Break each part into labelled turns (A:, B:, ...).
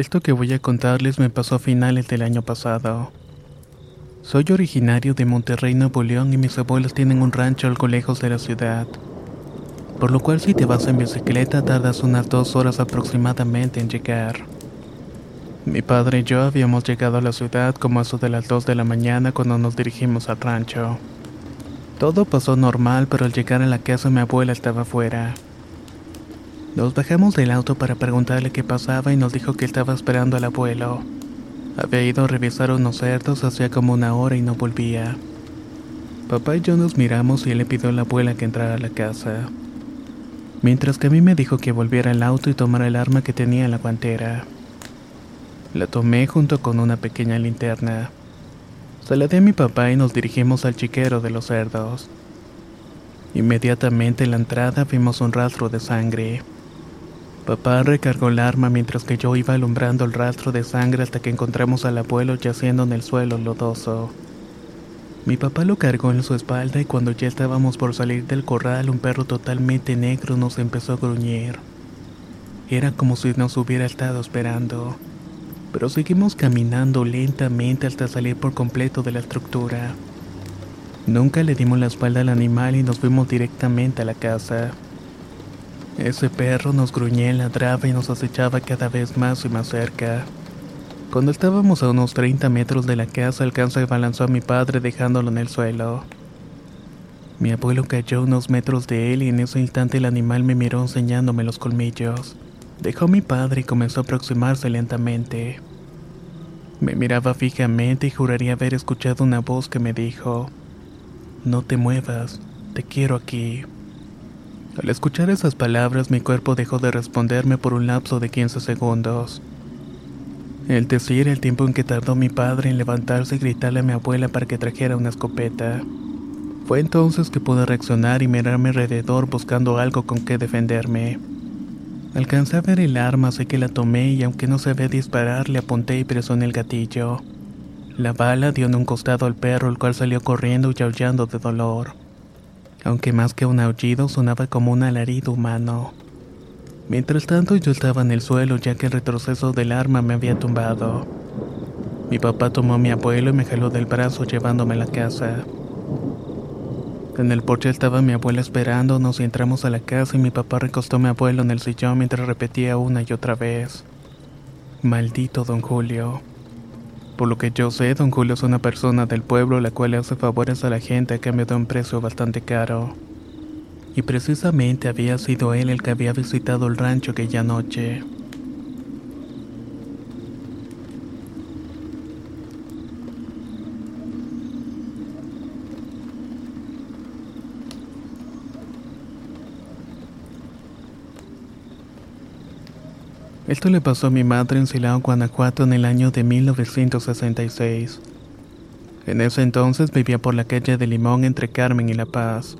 A: Esto que voy a contarles me pasó a finales del año pasado. Soy originario de Monterrey, Nuevo León y mis abuelos tienen un rancho algo lejos de la ciudad. Por lo cual si te vas en bicicleta tardas unas dos horas aproximadamente en llegar. Mi padre y yo habíamos llegado a la ciudad como a eso de las 2 de la mañana cuando nos dirigimos al rancho. Todo pasó normal, pero al llegar a la casa mi abuela estaba fuera. Nos bajamos del auto para preguntarle qué pasaba y nos dijo que estaba esperando al abuelo. Había ido a revisar unos cerdos hacía como una hora y no volvía. Papá y yo nos miramos y él le pidió a la abuela que entrara a la casa. Mientras que a mí me dijo que volviera al auto y tomara el arma que tenía en la guantera. La tomé junto con una pequeña linterna. Se la a mi papá y nos dirigimos al chiquero de los cerdos. Inmediatamente en la entrada vimos un rastro de sangre. Papá recargó el arma mientras que yo iba alumbrando el rastro de sangre hasta que encontramos al abuelo yaciendo en el suelo lodoso. Mi papá lo cargó en su espalda y cuando ya estábamos por salir del corral un perro totalmente negro nos empezó a gruñir. Era como si nos hubiera estado esperando. Pero seguimos caminando lentamente hasta salir por completo de la estructura. Nunca le dimos la espalda al animal y nos fuimos directamente a la casa. Ese perro nos gruñía, ladraba y nos acechaba cada vez más y más cerca. Cuando estábamos a unos 30 metros de la casa, alcanzó y balanzó a mi padre dejándolo en el suelo. Mi abuelo cayó unos metros de él y en ese instante el animal me miró enseñándome los colmillos. Dejó a mi padre y comenzó a aproximarse lentamente. Me miraba fijamente y juraría haber escuchado una voz que me dijo, No te muevas, te quiero aquí. Al escuchar esas palabras mi cuerpo dejó de responderme por un lapso de 15 segundos. El decir el tiempo en que tardó mi padre en levantarse y gritarle a mi abuela para que trajera una escopeta. Fue entonces que pude reaccionar y mirarme alrededor buscando algo con que defenderme. Alcancé a ver el arma, así que la tomé y aunque no sabía disparar, le apunté y presioné el gatillo. La bala dio en un costado al perro, el cual salió corriendo y aullando de dolor aunque más que un aullido sonaba como un alarido humano. Mientras tanto yo estaba en el suelo ya que el retroceso del arma me había tumbado. Mi papá tomó a mi abuelo y me jaló del brazo llevándome a la casa. En el porche estaba mi abuela esperándonos y entramos a la casa y mi papá recostó a mi abuelo en el sillón mientras repetía una y otra vez. Maldito don Julio. Por lo que yo sé, don Julio es una persona del pueblo la cual hace favores a la gente a cambio de un precio bastante caro. Y precisamente había sido él el que había visitado el rancho aquella noche. Esto le pasó a mi madre en Silao, Guanajuato en el año de 1966. En ese entonces vivía por la calle de Limón entre Carmen y La Paz.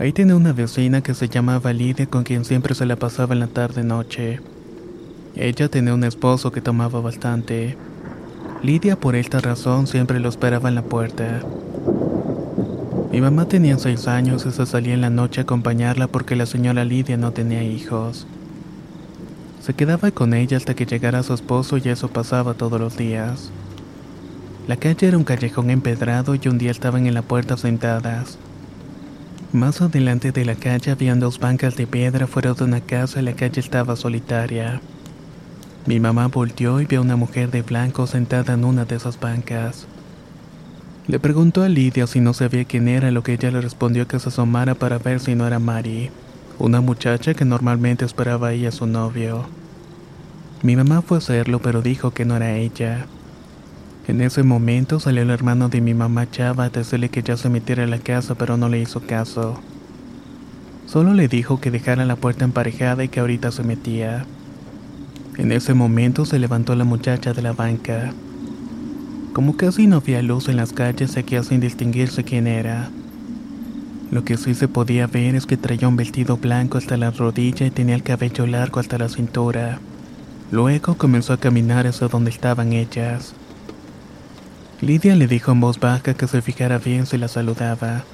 A: Ahí tenía una vecina que se llamaba Lidia con quien siempre se la pasaba en la tarde-noche. Ella tenía un esposo que tomaba bastante. Lidia por esta razón siempre lo esperaba en la puerta. Mi mamá tenía seis años y se salía en la noche a acompañarla porque la señora Lidia no tenía hijos. Se quedaba con ella hasta que llegara su esposo y eso pasaba todos los días. La calle era un callejón empedrado y un día estaban en la puerta sentadas. Más adelante de la calle habían dos bancas de piedra fuera de una casa y la calle estaba solitaria. Mi mamá volteó y vio a una mujer de blanco sentada en una de esas bancas. Le preguntó a Lidia si no sabía quién era, lo que ella le respondió que se asomara para ver si no era Mari, una muchacha que normalmente esperaba ahí a su novio. Mi mamá fue a hacerlo, pero dijo que no era ella. En ese momento salió el hermano de mi mamá Chava a decirle que ya se metiera en la casa, pero no le hizo caso. Solo le dijo que dejara la puerta emparejada y que ahorita se metía. En ese momento se levantó la muchacha de la banca. Como casi no había luz en las calles, seguía sin distinguirse quién era. Lo que sí se podía ver es que traía un vestido blanco hasta la rodilla y tenía el cabello largo hasta la cintura. Luego comenzó a caminar hacia donde estaban ellas. Lidia le dijo en voz baja que se fijara bien si la saludaba.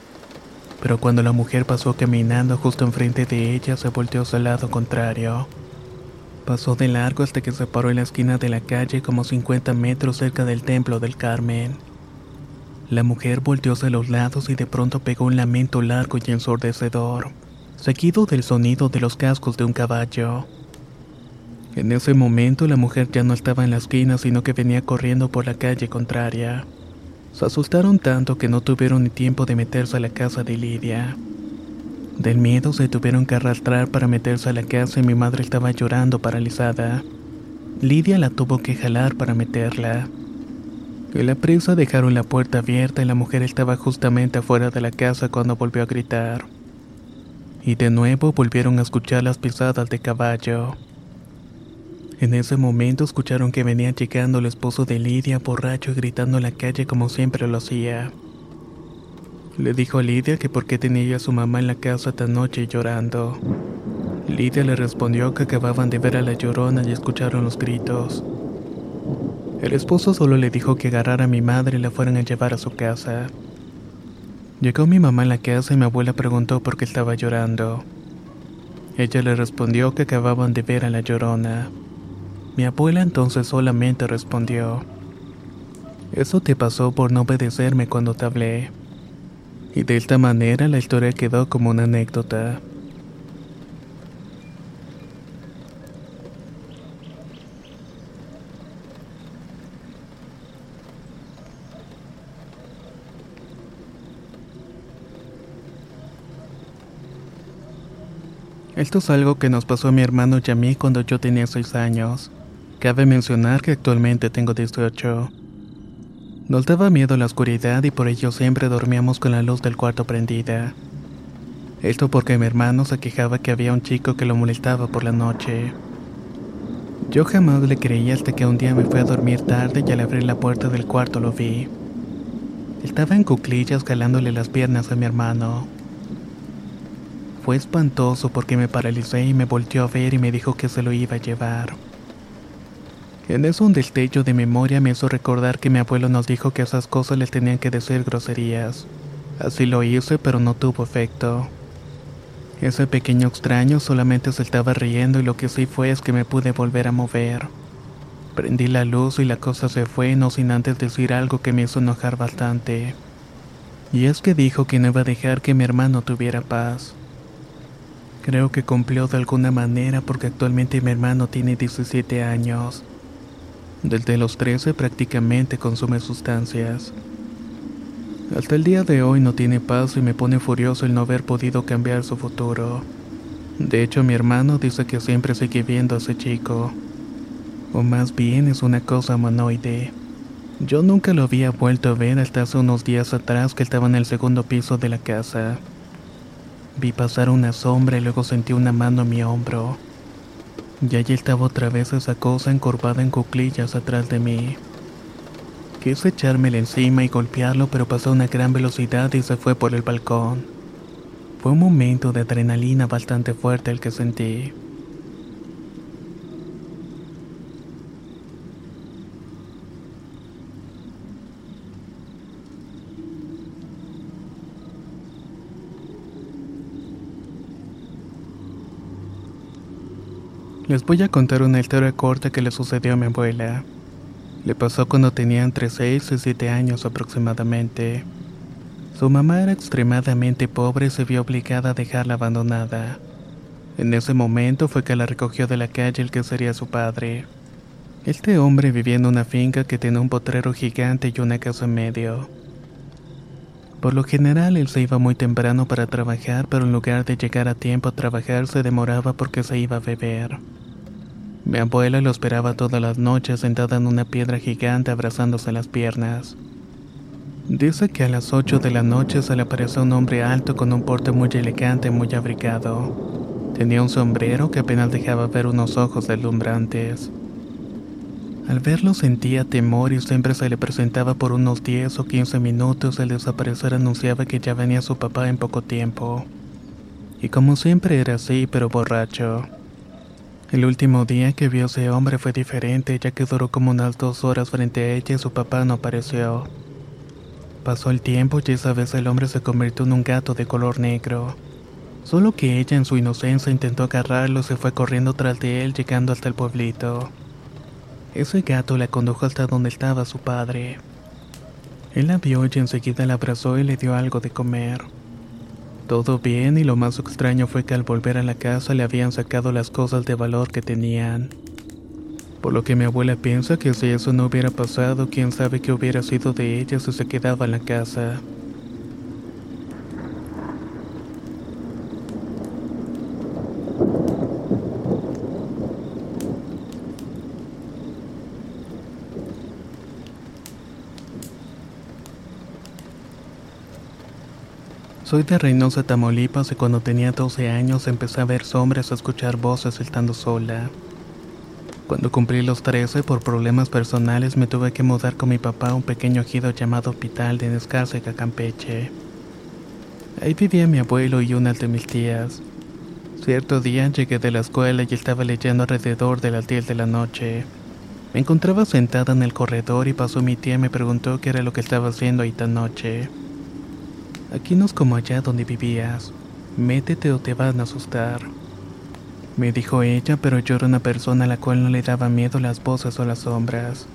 A: Pero cuando la mujer pasó caminando justo enfrente de ella, se volteó hacia el lado contrario. Pasó de largo hasta que se paró en la esquina de la calle como 50 metros cerca del templo del Carmen. La mujer volteó hacia los lados y de pronto pegó un lamento largo y ensordecedor, seguido del sonido de los cascos de un caballo. En ese momento la mujer ya no estaba en la esquina, sino que venía corriendo por la calle contraria. Se asustaron tanto que no tuvieron ni tiempo de meterse a la casa de Lidia. Del miedo se tuvieron que arrastrar para meterse a la casa y mi madre estaba llorando paralizada. Lidia la tuvo que jalar para meterla. En la prisa dejaron la puerta abierta y la mujer estaba justamente afuera de la casa cuando volvió a gritar. Y de nuevo volvieron a escuchar las pisadas de caballo. En ese momento escucharon que venía llegando el esposo de Lidia borracho y gritando en la calle como siempre lo hacía. Le dijo a Lidia que por qué tenía a su mamá en la casa tan noche llorando. Lidia le respondió que acababan de ver a la llorona y escucharon los gritos. El esposo solo le dijo que agarrara a mi madre y la fueran a llevar a su casa. Llegó mi mamá en la casa y mi abuela preguntó por qué estaba llorando. Ella le respondió que acababan de ver a la llorona. Mi abuela entonces solamente respondió, Eso te pasó por no obedecerme cuando te hablé. Y de esta manera la historia quedó como una anécdota. Esto es algo que nos pasó a mi hermano y a mí cuando yo tenía 6 años. Cabe mencionar que actualmente tengo 18. Nos daba miedo la oscuridad y por ello siempre dormíamos con la luz del cuarto prendida. Esto porque mi hermano se quejaba que había un chico que lo molestaba por la noche. Yo jamás le creí hasta que un día me fui a dormir tarde y al abrir la puerta del cuarto lo vi. Estaba en cuclillas jalándole las piernas a mi hermano. Fue espantoso porque me paralicé y me volteó a ver y me dijo que se lo iba a llevar. En eso un destello de memoria me hizo recordar que mi abuelo nos dijo que esas cosas les tenían que decir groserías. Así lo hice, pero no tuvo efecto. Ese pequeño extraño solamente se estaba riendo y lo que sí fue es que me pude volver a mover. Prendí la luz y la cosa se fue, no sin antes decir algo que me hizo enojar bastante. Y es que dijo que no iba a dejar que mi hermano tuviera paz. Creo que cumplió de alguna manera porque actualmente mi hermano tiene 17 años. Desde los 13 prácticamente consume sustancias. Hasta el día de hoy no tiene paz y me pone furioso el no haber podido cambiar su futuro. De hecho, mi hermano dice que siempre sigue viendo a ese chico. O más bien es una cosa humanoide. Yo nunca lo había vuelto a ver hasta hace unos días atrás que estaba en el segundo piso de la casa. Vi pasar una sombra y luego sentí una mano en mi hombro. Y allí estaba otra vez esa cosa encorvada en cuclillas atrás de mí. Quise echármela encima y golpearlo, pero pasó a una gran velocidad y se fue por el balcón. Fue un momento de adrenalina bastante fuerte el que sentí. Les voy a contar una historia corta que le sucedió a mi abuela. Le pasó cuando tenía entre 6 y 7 años aproximadamente. Su mamá era extremadamente pobre y se vio obligada a dejarla abandonada. En ese momento fue que la recogió de la calle el que sería su padre. Este hombre vivía en una finca que tenía un potrero gigante y una casa en medio. Por lo general él se iba muy temprano para trabajar, pero en lugar de llegar a tiempo a trabajar se demoraba porque se iba a beber. Mi abuela lo esperaba todas las noches sentada en una piedra gigante abrazándose las piernas. Dice que a las 8 de la noche se le apareció un hombre alto con un porte muy elegante y muy abrigado. Tenía un sombrero que apenas dejaba ver unos ojos deslumbrantes. Al verlo sentía temor y siempre se le presentaba por unos 10 o 15 minutos el desaparecer anunciaba que ya venía su papá en poco tiempo. Y como siempre era así, pero borracho. El último día que vio ese hombre fue diferente, ya que duró como unas dos horas frente a ella y su papá no apareció. Pasó el tiempo y esa vez el hombre se convirtió en un gato de color negro. Solo que ella en su inocencia intentó agarrarlo y se fue corriendo tras de él llegando hasta el pueblito. Ese gato la condujo hasta donde estaba su padre. Él la vio y enseguida la abrazó y le dio algo de comer. Todo bien y lo más extraño fue que al volver a la casa le habían sacado las cosas de valor que tenían. Por lo que mi abuela piensa que si eso no hubiera pasado, quién sabe qué hubiera sido de ella si se quedaba en la casa. Soy de Reynosa, Tamaulipas y cuando tenía 12 años empecé a ver sombras a escuchar voces estando sola. Cuando cumplí los 13, por problemas personales, me tuve que mudar con mi papá a un pequeño ejido llamado Hospital de Nescárcega, Campeche. Ahí vivía mi abuelo y una de mis tías. Cierto día llegué de la escuela y estaba leyendo alrededor de las 10 de la noche. Me encontraba sentada en el corredor y pasó mi tía y me preguntó qué era lo que estaba haciendo ahí tan noche. Aquí no es como allá donde vivías. Métete o te van a asustar. Me dijo ella, pero yo era una persona a la cual no le daba miedo las voces o las sombras.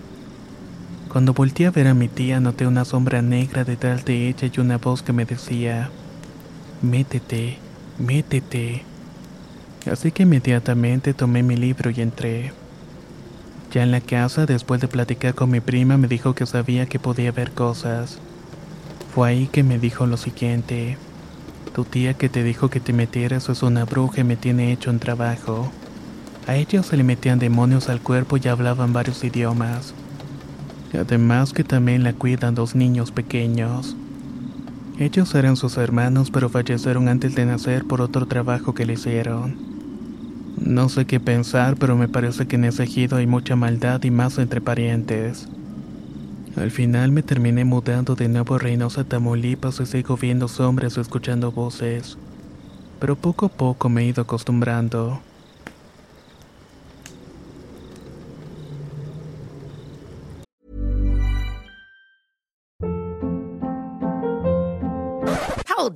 A: Cuando volteé a ver a mi tía noté una sombra negra detrás de ella y una voz que me decía, métete, métete. Así que inmediatamente tomé mi libro y entré. Ya en la casa, después de platicar con mi prima, me dijo que sabía que podía ver cosas. Fue ahí que me dijo lo siguiente. Tu tía que te dijo que te metieras es una bruja y me tiene hecho un trabajo. A ella se le metían demonios al cuerpo y hablaban varios idiomas. Además que también la cuidan dos niños pequeños. Ellos eran sus hermanos pero fallecieron antes de nacer por otro trabajo que le hicieron. No sé qué pensar, pero me parece que en ese ejido hay mucha maldad y más entre parientes. Al final me terminé mudando de nuevo a Reynosa, Tamaulipas y sigo viendo sombras o escuchando voces. Pero poco a poco me he ido acostumbrando.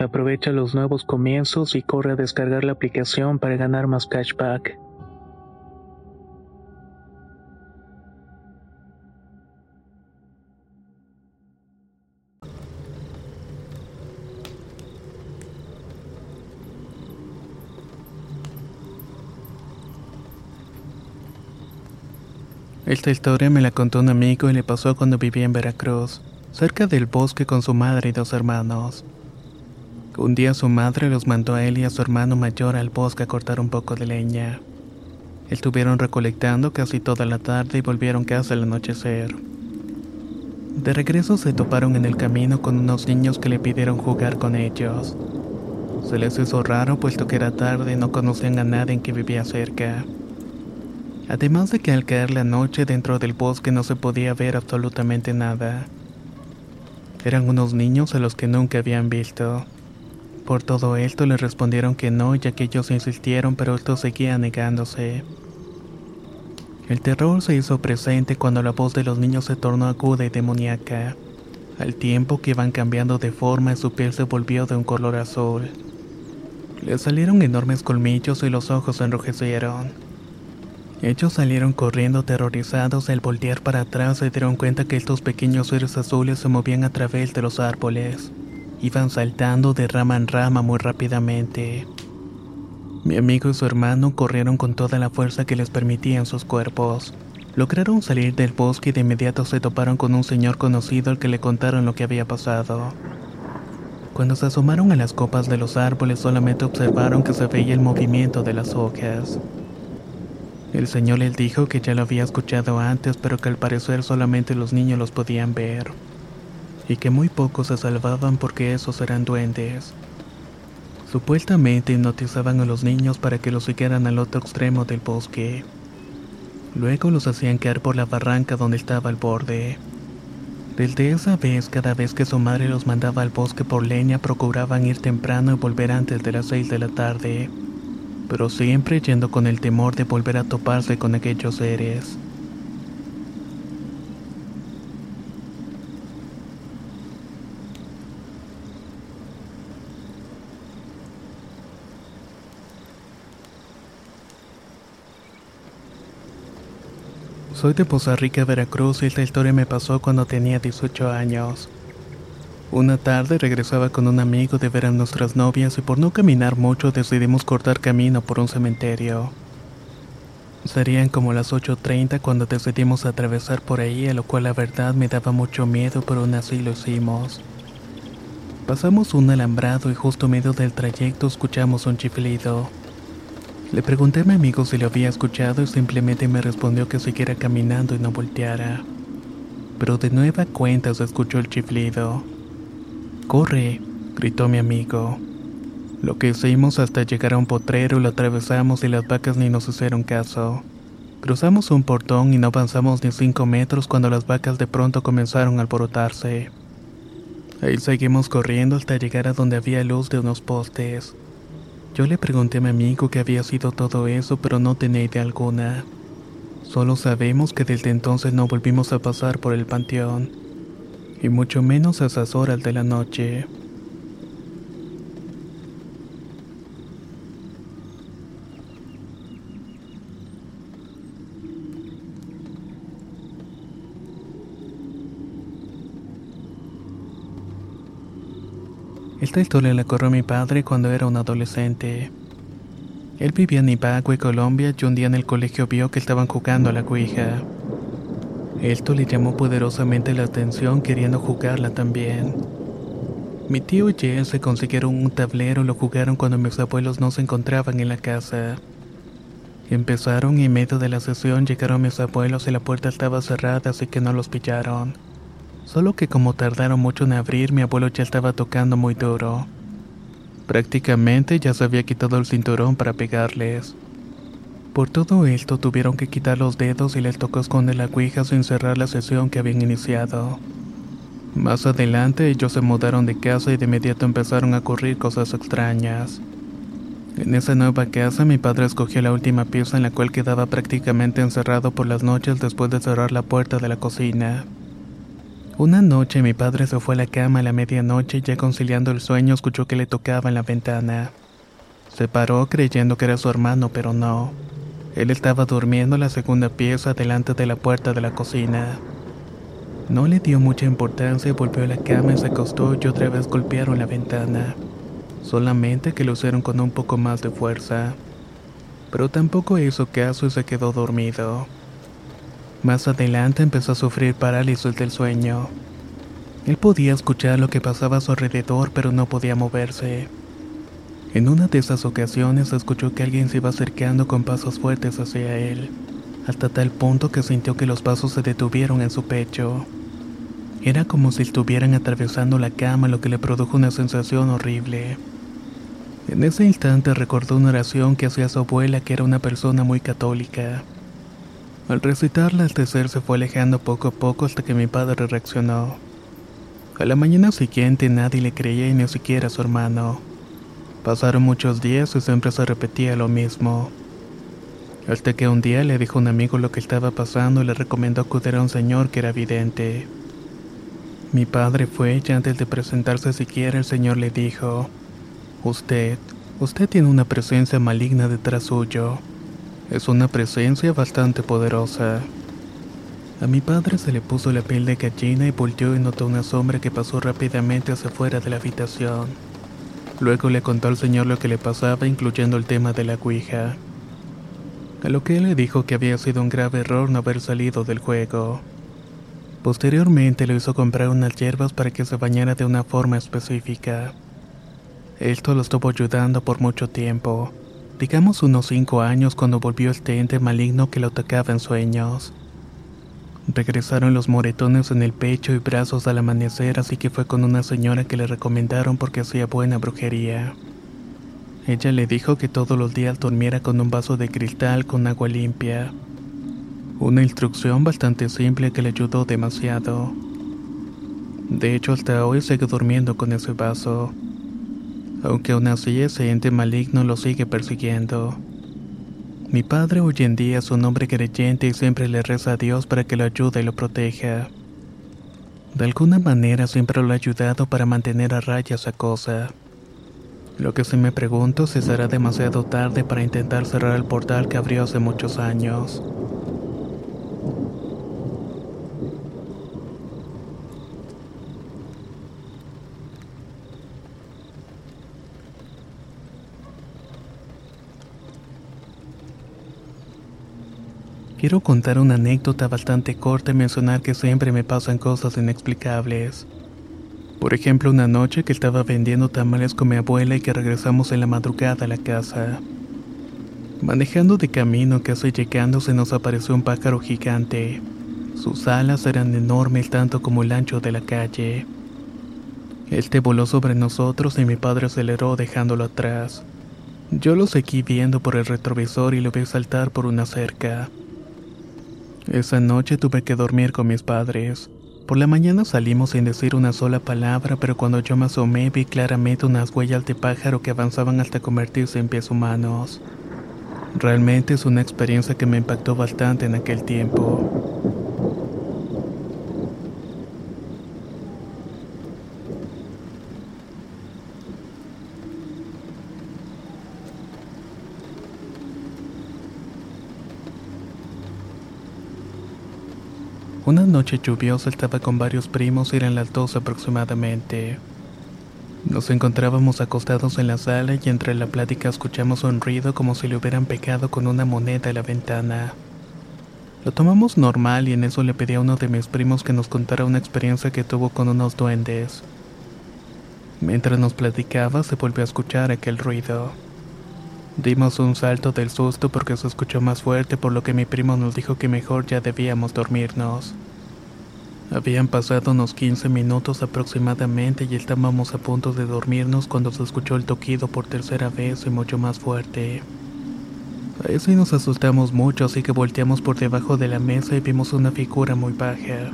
A: Aprovecha los nuevos comienzos y corre a descargar la aplicación para ganar más cashback. Esta historia me la contó un amigo y le pasó cuando vivía en Veracruz, cerca del bosque con su madre y dos hermanos. Un día su madre los mandó a él y a su hermano mayor al bosque a cortar un poco de leña. Estuvieron recolectando casi toda la tarde y volvieron casi al anochecer. De regreso se toparon en el camino con unos niños que le pidieron jugar con ellos. Se les hizo raro puesto que era tarde y no conocían a nadie que vivía cerca. Además de que al caer la noche dentro del bosque no se podía ver absolutamente nada. Eran unos niños a los que nunca habían visto. Por todo esto le respondieron que no, ya que ellos insistieron, pero esto seguía negándose. El terror se hizo presente cuando la voz de los niños se tornó aguda y demoníaca. Al tiempo que iban cambiando de forma, su piel se volvió de un color azul. Le salieron enormes colmillos y los ojos se enrojecieron. Ellos salieron corriendo aterrorizados al voltear para atrás se dieron cuenta que estos pequeños seres azules se movían a través de los árboles. Iban saltando de rama en rama muy rápidamente. Mi amigo y su hermano corrieron con toda la fuerza que les permitían sus cuerpos. Lograron salir del bosque y de inmediato se toparon con un señor conocido al que le contaron lo que había pasado. Cuando se asomaron a las copas de los árboles solamente observaron que se veía el movimiento de las hojas. El señor les dijo que ya lo había escuchado antes, pero que al parecer solamente los niños los podían ver y que muy pocos se salvaban porque esos eran duendes. Supuestamente hipnotizaban a los niños para que los siguieran al otro extremo del bosque. Luego los hacían caer por la barranca donde estaba el borde. Desde esa vez, cada vez que su madre los mandaba al bosque por leña, procuraban ir temprano y volver antes de las seis de la tarde, pero siempre yendo con el temor de volver a toparse con aquellos seres. Soy de Poza Rica, Veracruz y esta historia me pasó cuando tenía 18 años. Una tarde regresaba con un amigo de ver a nuestras novias y por no caminar mucho decidimos cortar camino por un cementerio. Serían como las 8.30 cuando decidimos atravesar por ahí, a lo cual la verdad me daba mucho miedo, pero aún así lo hicimos. Pasamos un alambrado y justo medio del trayecto escuchamos un chiflido. Le pregunté a mi amigo si lo había escuchado y simplemente me respondió que siguiera caminando y no volteara. Pero de nueva cuenta se escuchó el chiflido. ¡Corre! gritó mi amigo. Lo que hicimos hasta llegar a un potrero lo atravesamos y las vacas ni nos hicieron caso. Cruzamos un portón y no avanzamos ni cinco metros cuando las vacas de pronto comenzaron a alborotarse. Ahí seguimos corriendo hasta llegar a donde había luz de unos postes. Yo le pregunté a mi amigo qué había sido todo eso, pero no tenía idea alguna. Solo sabemos que desde entonces no volvimos a pasar por el panteón, y mucho menos a esas horas de la noche. Esta historia la corrió mi padre cuando era un adolescente. Él vivía en Ibagüe, Colombia, y un día en el colegio vio que estaban jugando a la cuija. Esto le llamó poderosamente la atención queriendo jugarla también. Mi tío y él se consiguieron un tablero y lo jugaron cuando mis abuelos no se encontraban en la casa. Empezaron y en medio de la sesión llegaron mis abuelos y la puerta estaba cerrada así que no los pillaron. Solo que como tardaron mucho en abrir mi abuelo ya estaba tocando muy duro. Prácticamente ya se había quitado el cinturón para pegarles. Por todo esto tuvieron que quitar los dedos y les tocó esconder la cuija sin cerrar la sesión que habían iniciado. Más adelante ellos se mudaron de casa y de inmediato empezaron a ocurrir cosas extrañas. En esa nueva casa mi padre escogió la última pieza en la cual quedaba prácticamente encerrado por las noches después de cerrar la puerta de la cocina. Una noche mi padre se fue a la cama a la medianoche y ya conciliando el sueño escuchó que le tocaba en la ventana. Se paró creyendo que era su hermano, pero no. Él estaba durmiendo en la segunda pieza delante de la puerta de la cocina. No le dio mucha importancia, volvió a la cama y se acostó y otra vez golpearon la ventana. Solamente que lo hicieron con un poco más de fuerza. Pero tampoco hizo caso y se quedó dormido. Más adelante empezó a sufrir parálisis del sueño. Él podía escuchar lo que pasaba a su alrededor, pero no podía moverse. En una de esas ocasiones escuchó que alguien se iba acercando con pasos fuertes hacia él, hasta tal punto que sintió que los pasos se detuvieron en su pecho. Era como si estuvieran atravesando la cama, lo que le produjo una sensación horrible. En ese instante recordó una oración que hacía su abuela, que era una persona muy católica. Al recitarla, este ser se fue alejando poco a poco hasta que mi padre reaccionó. A la mañana siguiente nadie le creía y ni siquiera a su hermano. Pasaron muchos días y siempre se repetía lo mismo. Hasta que un día le dijo a un amigo lo que estaba pasando y le recomendó acudir a un señor que era vidente. Mi padre fue y antes de presentarse siquiera el señor le dijo, Usted, usted tiene una presencia maligna detrás suyo. Es una presencia bastante poderosa. A mi padre se le puso la piel de gallina y volteó y notó una sombra que pasó rápidamente hacia afuera de la habitación. Luego le contó al señor lo que le pasaba, incluyendo el tema de la cuija. A lo que él le dijo que había sido un grave error no haber salido del juego. Posteriormente le hizo comprar unas hierbas para que se bañara de una forma específica. Esto lo estuvo ayudando por mucho tiempo, digamos unos cinco años cuando volvió este ente maligno que lo atacaba en sueños. Regresaron los moretones en el pecho y brazos al amanecer, así que fue con una señora que le recomendaron porque hacía buena brujería. Ella le dijo que todos los días durmiera con un vaso de cristal con agua limpia. Una instrucción bastante simple que le ayudó demasiado. De hecho, hasta hoy sigue durmiendo con ese vaso. Aunque aún así ese ente maligno lo sigue persiguiendo. Mi padre hoy en día es un hombre creyente y siempre le reza a Dios para que lo ayude y lo proteja. De alguna manera siempre lo ha ayudado para mantener a raya esa cosa. Lo que sí me pregunto si será demasiado tarde para intentar cerrar el portal que abrió hace muchos años. Quiero contar una anécdota bastante corta y mencionar que siempre me pasan cosas inexplicables. Por ejemplo, una noche que estaba vendiendo tamales con mi abuela y que regresamos en la madrugada a la casa. Manejando de camino casi llegando se nos apareció un pájaro gigante. Sus alas eran enormes tanto como el ancho de la calle. Este voló sobre nosotros y mi padre aceleró dejándolo atrás. Yo lo seguí viendo por el retrovisor y lo vi saltar por una cerca. Esa noche tuve que dormir con mis padres. Por la mañana salimos sin decir una sola palabra, pero cuando yo me asomé vi claramente unas huellas de pájaro que avanzaban hasta convertirse en pies humanos. Realmente es una experiencia que me impactó bastante en aquel tiempo. Una noche lluviosa estaba con varios primos, eran las dos aproximadamente. Nos encontrábamos acostados en la sala y entre la plática escuchamos un ruido como si le hubieran pegado con una moneda a la ventana. Lo tomamos normal y en eso le pedí a uno de mis primos que nos contara una experiencia que tuvo con unos duendes. Mientras nos platicaba se volvió a escuchar aquel ruido. Dimos un salto del susto porque se escuchó más fuerte por lo que mi primo nos dijo que mejor ya debíamos dormirnos. Habían pasado unos 15 minutos aproximadamente y estábamos a punto de dormirnos cuando se escuchó el toquido por tercera vez y mucho más fuerte. A eso nos asustamos mucho así que volteamos por debajo de la mesa y vimos una figura muy baja.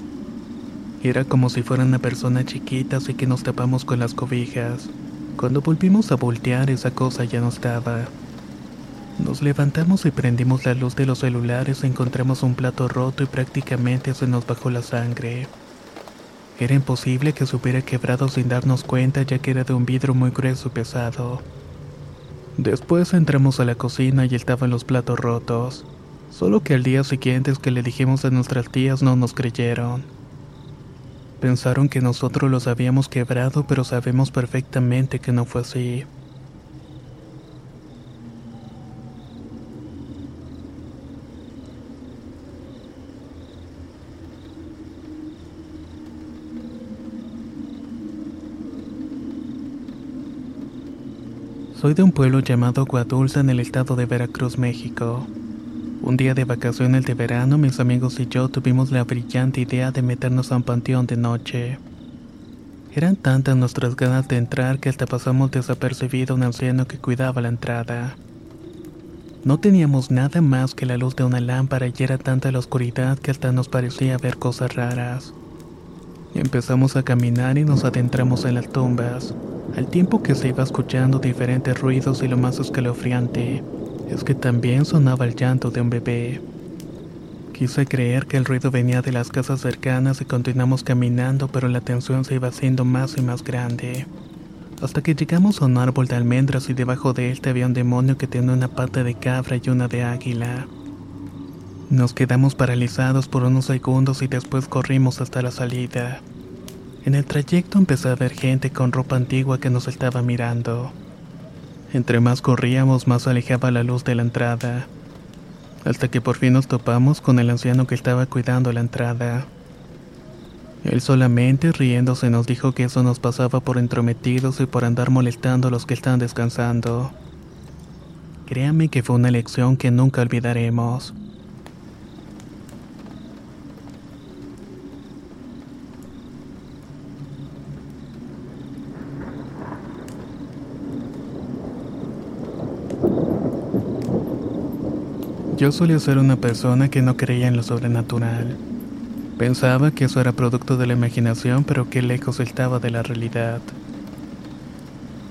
A: Era como si fuera una persona chiquita así que nos tapamos con las cobijas. Cuando volvimos a voltear esa cosa ya no estaba. Nos levantamos y prendimos la luz de los celulares encontramos un plato roto y prácticamente se nos bajó la sangre. Era imposible que se hubiera quebrado sin darnos cuenta ya que era de un vidrio muy grueso y pesado. Después entramos a la cocina y estaban los platos rotos, solo que al día siguiente es que le dijimos a nuestras tías no nos creyeron. Pensaron que nosotros los habíamos quebrado pero sabemos perfectamente que no fue así. Soy de un pueblo llamado Guadulza en el estado de Veracruz, México. Un día de vacaciones de verano, mis amigos y yo tuvimos la brillante idea de meternos a un panteón de noche. Eran tantas nuestras ganas de entrar que hasta pasamos desapercibido a un anciano que cuidaba la entrada. No teníamos nada más que la luz de una lámpara y era tanta la oscuridad que hasta nos parecía ver cosas raras. Empezamos a caminar y nos adentramos en las tumbas, al tiempo que se iba escuchando diferentes ruidos y lo más escalofriante es que también sonaba el llanto de un bebé. Quise creer que el ruido venía de las casas cercanas y continuamos caminando, pero la tensión se iba haciendo más y más grande. Hasta que llegamos a un árbol de almendras y debajo de él había un demonio que tenía una pata de cabra y una de águila. Nos quedamos paralizados por unos segundos y después corrimos hasta la salida. En el trayecto empecé a ver gente con ropa antigua que nos estaba mirando. Entre más corríamos, más alejaba la luz de la entrada, hasta que por fin nos topamos con el anciano que estaba cuidando la entrada. Él solamente riéndose nos dijo que eso nos pasaba por entrometidos y por andar molestando a los que están descansando. Créame que fue una lección que nunca olvidaremos. Yo solía ser una persona que no creía en lo sobrenatural. Pensaba que eso era producto de la imaginación, pero qué lejos estaba de la realidad.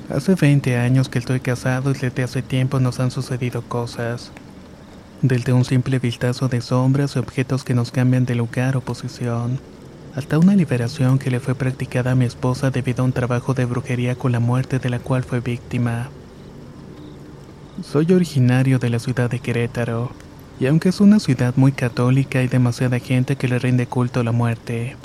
A: Hace 20 años que estoy casado y desde hace tiempo nos han sucedido cosas. Desde un simple vistazo de sombras y objetos que nos cambian de lugar o posición, hasta una liberación que le fue practicada a mi esposa debido a un trabajo de brujería con la muerte de la cual fue víctima. Soy originario de la ciudad de Querétaro, y aunque es una ciudad muy católica hay demasiada gente que le rinde culto a la muerte.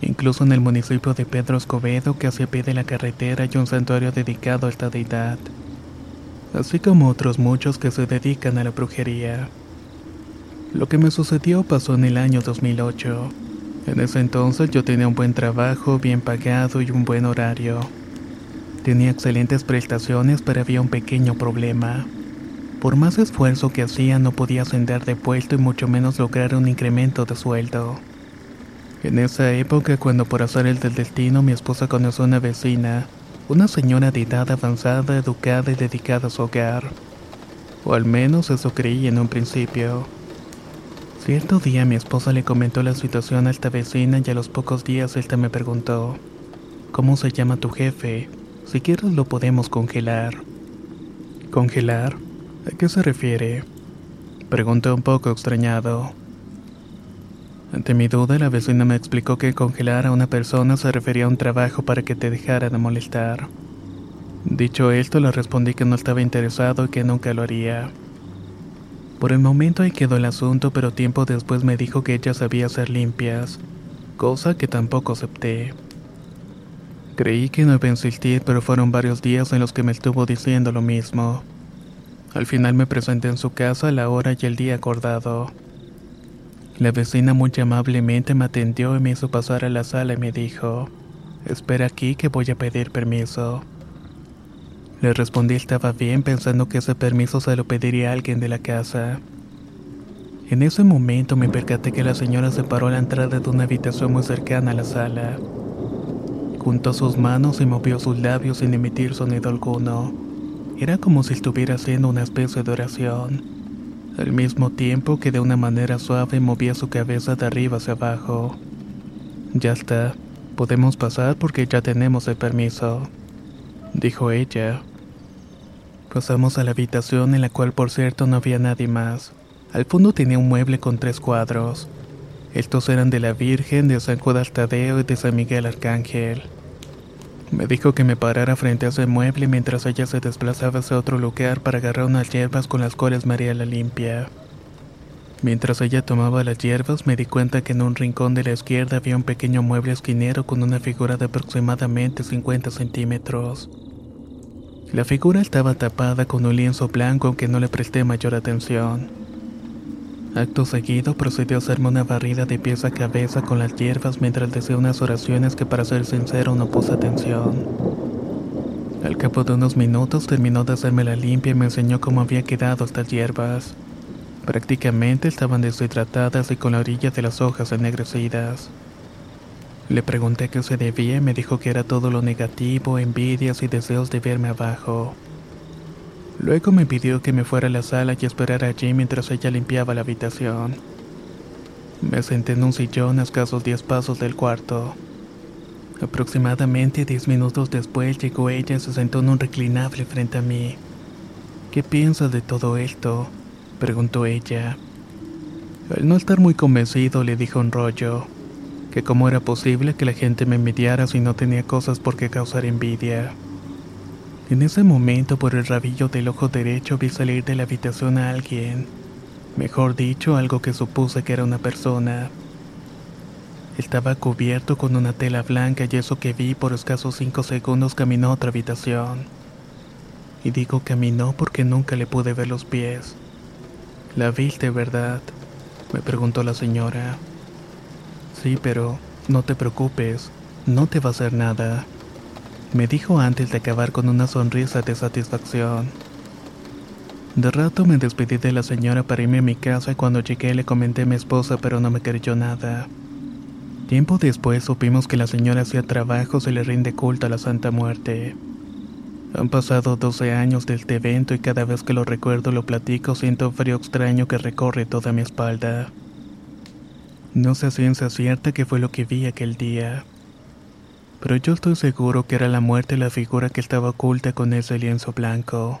A: Incluso en el municipio de Pedro Escobedo, que hacia pie de la carretera, hay un santuario dedicado a esta deidad, así como otros muchos que se dedican a la brujería. Lo que me sucedió pasó en el año 2008. En ese entonces yo tenía un buen trabajo, bien pagado y un buen horario. Tenía excelentes prestaciones, pero había un pequeño problema. Por más esfuerzo que hacía no podía ascender de puesto y mucho menos lograr un incremento de sueldo. En esa época, cuando por azar el del destino mi esposa conoció a una vecina, una señora de edad avanzada, educada y dedicada a su hogar. O al menos eso creí en un principio. Cierto día mi esposa le comentó la situación a esta vecina y a los pocos días esta me preguntó, ¿Cómo se llama tu jefe? Si quieres lo podemos congelar. ¿Congelar? ¿A qué se refiere? Pregunté un poco extrañado. Ante mi duda, la vecina me explicó que congelar a una persona se refería a un trabajo para que te dejara de molestar. Dicho esto, le respondí que no estaba interesado y que nunca lo haría. Por el momento ahí quedó el asunto, pero tiempo después me dijo que ella sabía hacer limpias, cosa que tampoco acepté. Creí que no iba a insistir, pero fueron varios días en los que me estuvo diciendo lo mismo. Al final me presenté en su casa a la hora y el día acordado. La vecina muy amablemente me atendió y me hizo pasar a la sala y me dijo, espera aquí que voy a pedir permiso. Le respondí estaba bien pensando que ese permiso se lo pediría a alguien de la casa. En ese momento me percaté que la señora se paró a la entrada de una habitación muy cercana a la sala. Juntó sus manos y movió sus labios sin emitir sonido alguno. Era como si estuviera haciendo una especie de oración al mismo tiempo que de una manera suave movía su cabeza de arriba hacia abajo. Ya está, podemos pasar porque ya tenemos el permiso, dijo ella. Pasamos a la habitación en la cual por cierto no había nadie más. Al fondo tenía un mueble con tres cuadros. Estos eran de la Virgen, de San Judas Tadeo y de San Miguel Arcángel. Me dijo que me parara frente a ese mueble mientras ella se desplazaba hacia otro lugar para agarrar unas hierbas con las cuales María la limpia. Mientras ella tomaba las hierbas, me di cuenta que en un rincón de la izquierda había un pequeño mueble esquinero con una figura de aproximadamente 50 centímetros. La figura estaba tapada con un lienzo blanco aunque no le presté mayor atención. Acto seguido procedió a hacerme una barrida de pies a cabeza con las hierbas mientras decía unas oraciones que para ser sincero no puse atención. Al cabo de unos minutos terminó de hacerme la limpia y me enseñó cómo había quedado estas hierbas. Prácticamente estaban deshidratadas y con la orilla de las hojas ennegrecidas. Le pregunté qué se debía y me dijo que era todo lo negativo, envidias y deseos de verme abajo. Luego me pidió que me fuera a la sala y esperara allí mientras ella limpiaba la habitación. Me senté en un sillón a escasos diez pasos del cuarto. Aproximadamente diez minutos después llegó ella y se sentó en un reclinable frente a mí. ¿Qué piensas de todo esto? preguntó ella. Al no estar muy convencido le dijo un rollo, que cómo era posible que la gente me envidiara si no tenía cosas por qué causar envidia. En ese momento por el rabillo del ojo derecho vi salir de la habitación a alguien. Mejor dicho, algo que supuse que era una persona. Estaba cubierto con una tela blanca y eso que vi por escasos cinco segundos caminó a otra habitación. Y digo caminó porque nunca le pude ver los pies. ¿La viste, verdad? Me preguntó la señora. Sí, pero no te preocupes, no te va a hacer nada me dijo antes de acabar con una sonrisa de satisfacción. De rato me despedí de la señora para irme a mi casa y cuando llegué le comenté a mi esposa pero no me creyó nada. Tiempo después supimos que la señora hacía trabajos y le rinde culto a la Santa Muerte. Han pasado 12 años de este evento y cada vez que lo recuerdo lo platico siento un frío extraño que recorre toda mi espalda. No sé ciencia cierta qué fue lo que vi aquel día pero yo estoy seguro que era la muerte la figura que estaba oculta con ese lienzo blanco.